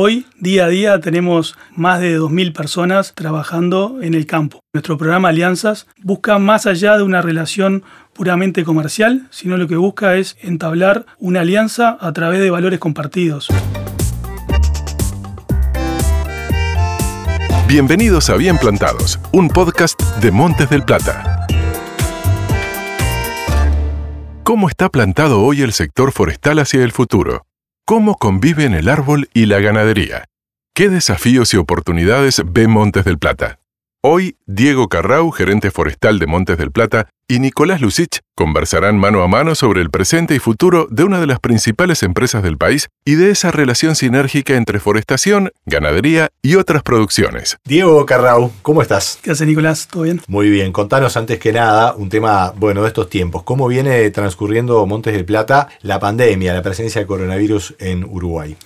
Hoy, día a día, tenemos más de 2.000 personas trabajando en el campo. Nuestro programa Alianzas busca más allá de una relación puramente comercial, sino lo que busca es entablar una alianza a través de valores compartidos. Bienvenidos a Bien Plantados, un podcast de Montes del Plata. ¿Cómo está plantado hoy el sector forestal hacia el futuro? ¿Cómo conviven el árbol y la ganadería? ¿Qué desafíos y oportunidades ve Montes del Plata? Hoy, Diego Carrau, gerente forestal de Montes del Plata, y Nicolás Lucich conversarán mano a mano sobre el presente y futuro de una de las principales empresas del país y de esa relación sinérgica entre forestación, ganadería y otras producciones. Diego Carrau, ¿cómo estás? ¿Qué hace Nicolás? ¿Todo bien? Muy bien, contanos antes que nada un tema, bueno, de estos tiempos. ¿Cómo viene transcurriendo Montes del Plata la pandemia, la presencia de coronavirus en Uruguay?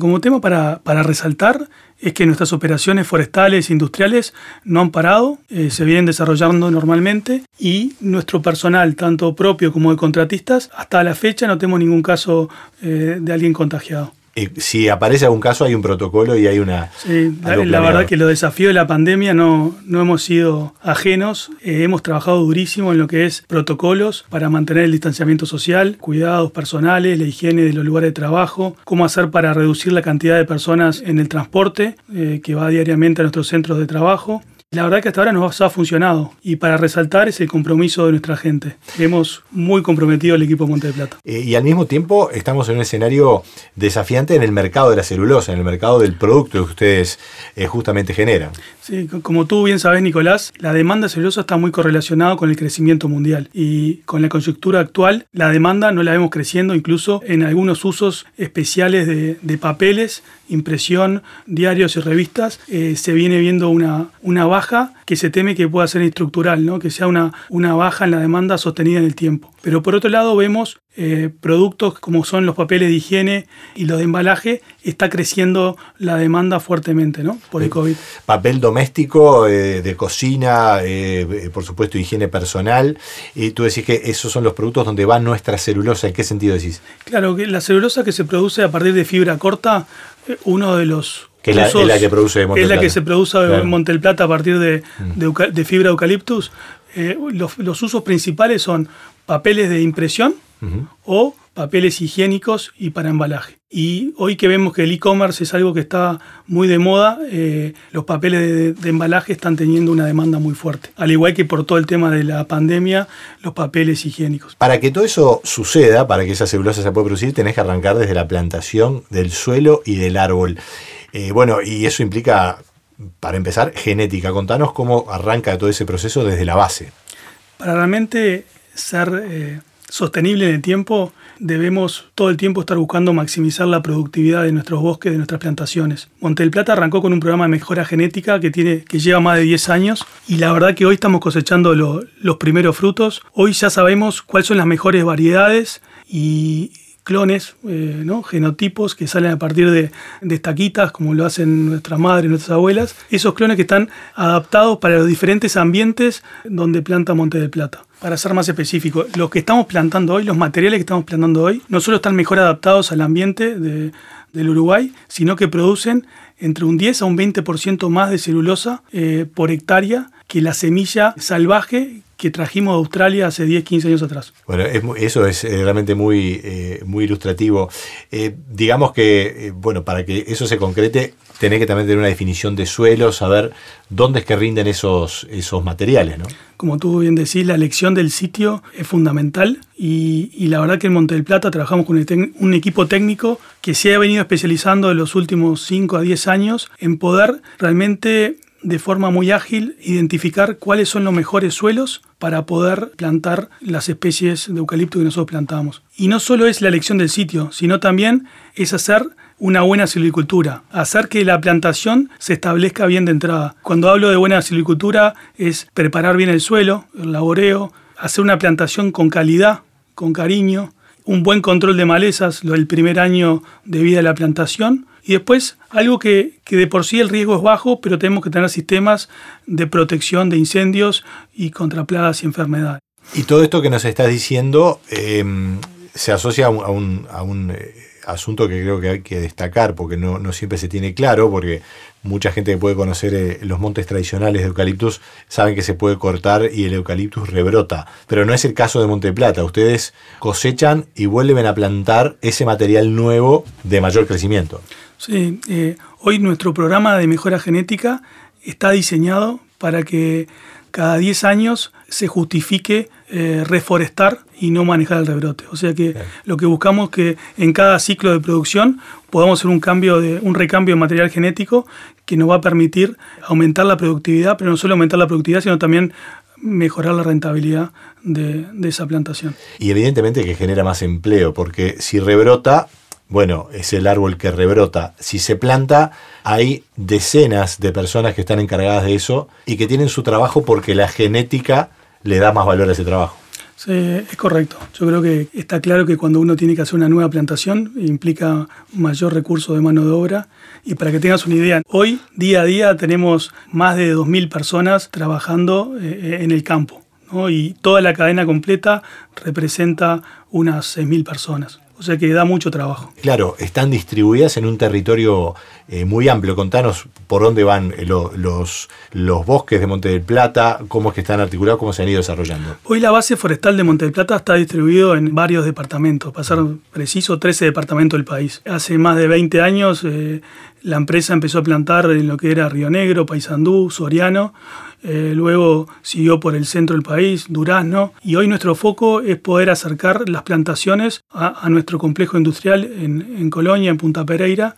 como tema para, para resaltar, es que nuestras operaciones forestales e industriales no han parado, eh, se vienen desarrollando normalmente y nuestro personal, tanto propio como de contratistas, hasta la fecha no tenemos ningún caso eh, de alguien contagiado. Eh, si aparece algún caso hay un protocolo y hay una... Sí, la, verdad que los desafíos de la pandemia no, no hemos sido ajenos, eh, hemos trabajado durísimo en lo que es protocolos para mantener el distanciamiento social, cuidados personales, la higiene de los lugares de trabajo, cómo hacer para reducir la cantidad de personas en el transporte eh, que va diariamente a nuestros centros de trabajo. La verdad que hasta ahora nos ha funcionado y para resaltar es el compromiso de nuestra gente. Hemos muy comprometido el equipo Monte de Plata. Eh, y al mismo tiempo estamos en un escenario desafiante en el mercado de la celulosa, en el mercado del producto que ustedes eh, justamente generan. Sí, como tú bien sabes, Nicolás, la demanda celulosa está muy correlacionada con el crecimiento mundial y con la coyuntura actual, la demanda no la vemos creciendo incluso en algunos usos especiales de, papeles, impresión, diarios y revistas, eh, se viene viendo una, una baja que se teme que pueda ser estructural, ¿no? que sea una, una baja en la demanda sostenida en el tiempo. Pero por otro lado vemos eh, productos como son los papeles de higiene y los de embalaje, está creciendo la demanda fuertemente ¿no? por el COVID. Papel doméstico, eh, de cocina, eh, por supuesto higiene personal. Y tú decís que esos son los productos donde va nuestra celulosa. ¿En qué sentido decís? Claro, que la celulosa que se produce a partir de fibra corta, uno de los que es la, que produce Es la que se produce en Montelplata a partir de, mm. de, fibra de eucaliptus. los, los, usos principales son papeles de impresión o papeles higiénicos y para embalaje. Y hoy que vemos que el e-commerce es algo que está muy de moda, eh, los papeles de, embalaje están teniendo una demanda muy fuerte. Al igual que por todo el tema de la pandemia, los papeles higiénicos. Para que todo eso suceda, para que esa celulosa se pueda producir, tenés que arrancar desde la plantación del suelo y del árbol. Eh, bueno, y eso implica, para empezar, genética. Contanos cómo arranca todo ese proceso desde la base. Para realmente ser eh, sostenible en el tiempo, debemos todo el tiempo estar buscando maximizar la productividad de nuestros bosques, de nuestras plantaciones. Monte Plata arrancó con un programa de mejora genética que, tiene, que lleva más de 10 años y la verdad que hoy estamos cosechando los primeros frutos. Hoy ya sabemos cuáles son las mejores variedades y clones, eh, ¿no? genotipos que salen a partir de, de estaquitas, como lo hacen nuestras madres, nuestras abuelas. Esos clones que están adaptados para los diferentes ambientes donde planta Monte del Plata. Para ser más específico, lo que estamos plantando hoy, los materiales que estamos plantando hoy, no solo están mejor adaptados al ambiente del Uruguay, sino que producen entre un 10 a un 20% más de celulosa eh, por hectárea que la semilla salvaje que trajimos de Australia hace 10, 15 años atrás. Bueno, eso es eh, realmente muy, eh, muy ilustrativo. Eh, digamos que, bueno, para que eso se concrete, tenés que también tener una definición de suelo, saber dónde es que rinden esos, esos materiales, ¿no? Como tú bien decís, la elección del sitio es fundamental y, la verdad que en Monte del Plata trabajamos con un equipo técnico que se ha venido especializando en los últimos 5 a 10 años en poder realmente de forma muy ágil identificar cuáles son los mejores suelos para poder plantar las especies de eucalipto que nosotros plantamos. Y no solo es la elección del sitio, sino también es hacer una buena silvicultura, hacer que la plantación se establezca bien de entrada. Cuando hablo de buena silvicultura es preparar bien el suelo, el laboreo, hacer una plantación con calidad, con cariño, un buen control de malezas, lo del primer año de vida de la plantación, y después, algo que, de por sí el riesgo es bajo, pero tenemos que tener sistemas de protección de incendios y contra plagas y enfermedades. Y todo esto que nos estás diciendo em, se asocia a un, a un, a un, eh, asunto que creo que hay que destacar porque no, no siempre se tiene claro, porque mucha gente que puede conocer eh, los montes tradicionales de eucaliptus saben que se puede cortar y el eucaliptus rebrota, pero no es el caso de Monte Plata. Ustedes cosechan y vuelven a plantar ese material nuevo de mayor crecimiento. Sí, eh, hoy nuestro programa de mejora genética está diseñado para que cada 10 años se justifique eh, reforestar y no manejar el rebrote. O sea que lo que buscamos es que en cada ciclo de producción podamos hacer un cambio de un recambio de material genético que nos va a permitir aumentar la productividad, pero no solo aumentar la productividad, sino también mejorar la rentabilidad de, de esa plantación. Y evidentemente que genera más empleo, porque si rebrota, bueno, es el árbol que rebrota. Si se planta, hay decenas de personas que están encargadas de eso y que tienen su trabajo porque la genética le da más valor a ese trabajo. Sí, es correcto. Yo creo que está claro que cuando uno tiene que hacer una nueva plantación implica mayor recurso de mano de obra. Y para que tengas una idea, hoy día a día tenemos más de 2.000 personas trabajando eh, en el campo. Y toda la cadena completa representa unas 6.000 personas. O sea que da mucho trabajo. Claro, están distribuidas en un territorio eh, muy amplio. Contanos por dónde van eh, los, los bosques de Monte del Plata, cómo es que están articulados, cómo se han ido desarrollando. Hoy la base forestal de Monte del Plata está distribuido en varios departamentos, pasar preciso 13 departamentos del país. Hace más de 20 años eh, la empresa empezó a plantar en lo que era Río Negro, Paysandú, Soriano eh, luego siguió por el centro del país, Durazno, y hoy nuestro foco es poder acercar las plantaciones a, nuestro complejo industrial en, Colonia, en Punta Pereira,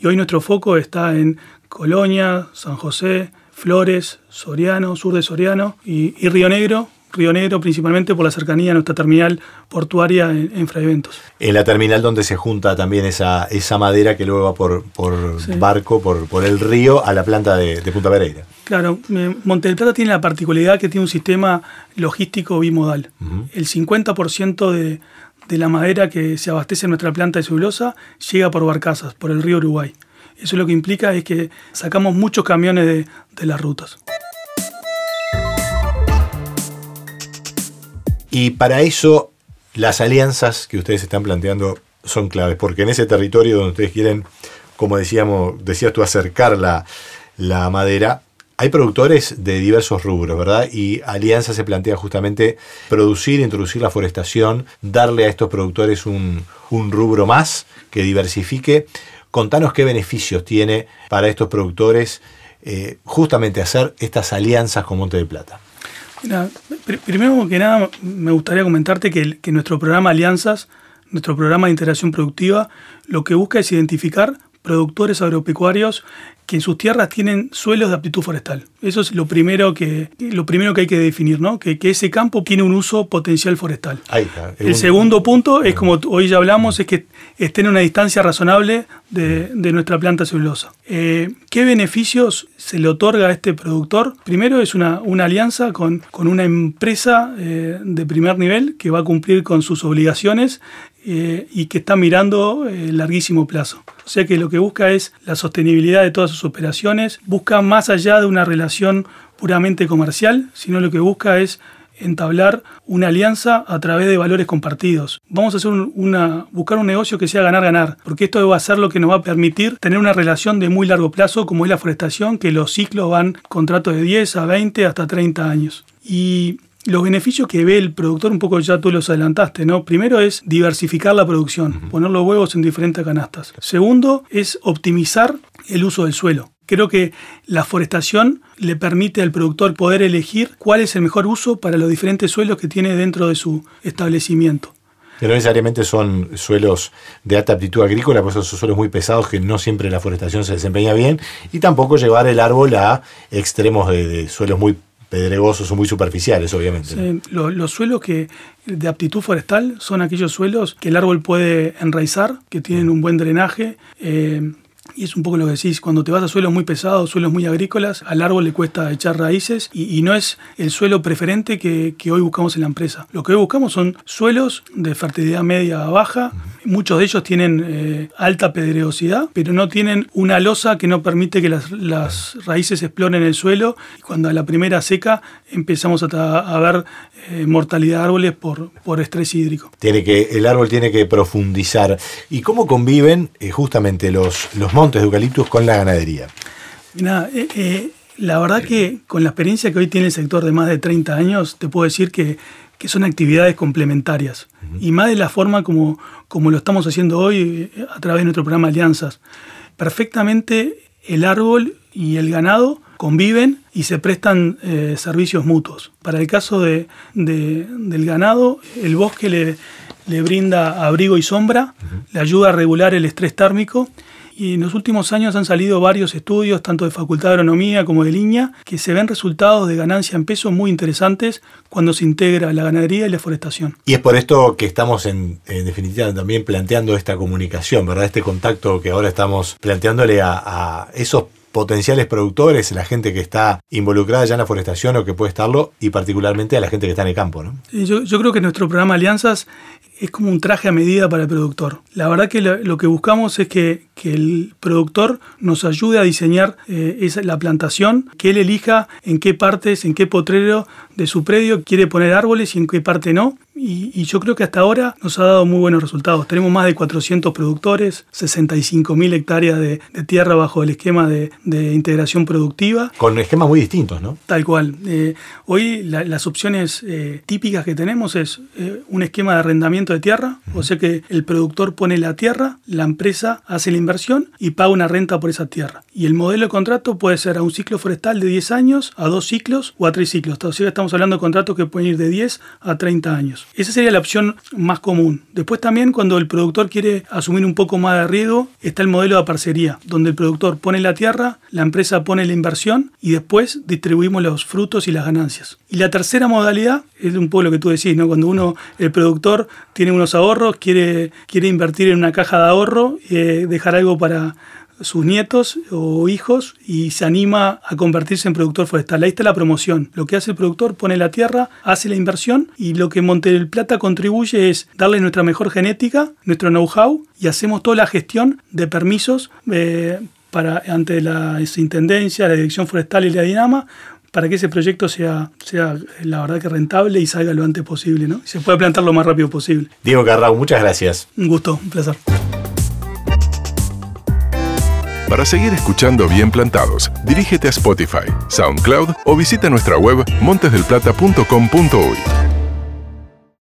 y hoy nuestro foco está en Colonia, San José, Flores, Soriano, sur de Soriano y Río Negro, Río Negro, principalmente por la cercanía a nuestra terminal portuaria en, en Fraiventos. En la terminal donde se junta también esa, esa madera que luego va por, por barco, por, por, el río, a la planta de, Punta Pereira. Claro, eh, Monte del Plata tiene la particularidad que tiene un sistema logístico bimodal. El 50% de, de la madera que se abastece en nuestra planta de celulosa llega por barcazas, por el río Uruguay. Eso lo que implica es que sacamos muchos camiones de, de las rutas. Y para eso las alianzas que ustedes están planteando son claves, porque en ese territorio donde ustedes quieren, como decíamos, decías tú, acercar la, madera, hay productores de diversos rubros, ¿verdad? Y Alianza se plantea justamente producir, introducir la forestación, darle a estos productores un, rubro más que diversifique. Contanos qué beneficios tiene para estos productores eh, justamente hacer estas alianzas con Monte de Plata primero que nada me gustaría comentarte que, que nuestro programa Alianzas, nuestro programa de integración productiva, lo que busca es identificar productores agropecuarios que en sus tierras tienen suelos de aptitud forestal. Eso es lo primero que, lo primero que hay que definir, ¿no? que, ese campo tiene un uso potencial forestal. El segundo punto es, como hoy ya hablamos, es que esté en una distancia razonable de, nuestra planta celulosa. Eh, ¿Qué beneficios se le otorga a este productor? Primero es una, una alianza con, con una empresa eh, de primer nivel que va a cumplir con sus obligaciones eh, y que está mirando el larguísimo plazo. O sea que lo que busca es la sostenibilidad de todas sus operaciones, busca más allá de una relación puramente comercial, sino lo que busca es entablar una alianza a través de valores compartidos. Vamos a hacer buscar un negocio que sea ganar-ganar, porque esto va a ser lo que nos va a permitir tener una relación de muy largo plazo, como es la forestación, que los ciclos van contratos de 10 a 20 hasta 30 años. Los beneficios que ve el productor, un poco ya tú los adelantaste, ¿no? Primero es diversificar la producción, poner los huevos en diferentes canastas. Segundo es optimizar el uso del suelo. Creo que la forestación le permite al productor poder elegir cuál es el mejor uso para los diferentes suelos que tiene dentro de su establecimiento. Pero no necesariamente son suelos de alta aptitud agrícola, pues son suelos muy pesados que no siempre la forestación se desempeña bien, y tampoco llevar el árbol a extremos de, de suelos muy pedregosos o muy superficiales, obviamente. los, suelos que de aptitud forestal son aquellos suelos que el árbol puede enraizar, que tienen un buen drenaje. Eh, y es un poco lo que decís, cuando te vas a suelos muy pesados, suelos muy agrícolas, al árbol le cuesta echar raíces y, no es el suelo preferente que, hoy buscamos en la empresa. Lo que hoy buscamos son suelos de fertilidad media a baja, Muchos de ellos tienen eh, alta pedregosidad, pero no tienen una losa que no permite que las, raíces exploren el suelo. Y cuando a la primera seca empezamos a, ver eh, mortalidad de árboles por, por estrés hídrico. Tiene que, el árbol tiene que profundizar. ¿Y cómo conviven eh, justamente los, los montes de eucaliptus con la ganadería? Mira, la verdad que con la experiencia que hoy tiene el sector de más de 30 años, te puedo decir que que son actividades complementarias. Y más de la forma como, como lo estamos haciendo hoy eh, a través de nuestro programa Alianzas. Perfectamente el árbol y el ganado conviven y se prestan eh, servicios mutuos. Para el caso de, del ganado, el bosque le, le brinda abrigo y sombra, le ayuda a regular el estrés térmico y en los últimos años han salido varios estudios, tanto de Facultad de Agronomía como de Línea, que se ven resultados de ganancia en peso muy interesantes cuando se integra la ganadería y la forestación. Y es por esto que estamos en, definitiva también planteando esta comunicación, ¿verdad? Este contacto que ahora estamos planteándole a, a esos potenciales productores, la gente que está involucrada ya en la forestación o que puede estarlo, y particularmente a la gente que está en el campo. ¿no? Yo, yo creo que nuestro programa Alianzas es como un traje a medida para el productor. La verdad que lo, que buscamos es que, el productor nos ayude a diseñar eh, la plantación, que él elija en qué partes, en qué potrero de su predio quiere poner árboles y en qué parte no. Y, yo creo que hasta ahora nos ha dado muy buenos resultados. Tenemos más de 400 productores, 65 mil hectáreas de, tierra bajo el esquema de, integración productiva. Con esquemas muy distintos, ¿no? Tal cual. Eh, hoy las opciones eh, típicas que tenemos es un esquema de arrendamiento de tierra, o sea que el productor pone la tierra, la empresa hace la inversión y paga una renta por esa tierra. Y el modelo de contrato puede ser a un ciclo forestal de 10 años, a dos ciclos o a tres ciclos. O sea, estamos hablando de contratos que pueden ir de 10 a 30 años. Esa sería la opción más común. Después también cuando el productor quiere asumir un poco más de riesgo, está el modelo de parcería, donde el productor pone la tierra, la empresa pone la inversión y después distribuimos los frutos y las ganancias. Y la tercera modalidad es un poco lo que tú decís, ¿no? Cuando uno, el productor, tiene unos ahorros, quiere, quiere invertir en una caja de ahorro, eh, dejar algo para sus nietos o hijos y se anima a convertirse en productor forestal. Ahí está la promoción. Lo que hace el productor, pone la tierra, hace la inversión y lo que Monte Plata contribuye es darle nuestra mejor genética, nuestro know-how y hacemos toda la gestión de permisos eh, para, ante la intendencia, la Dirección Forestal y la Dinama para que ese proyecto sea, sea la verdad que rentable y salga lo antes posible, ¿no? Y se pueda plantar lo más rápido posible. Diego Carrao, muchas gracias. Un gusto, un placer. Para seguir escuchando Bien Plantados, dirígete a Spotify, SoundCloud o visita nuestra web montesdelplata.com.uy.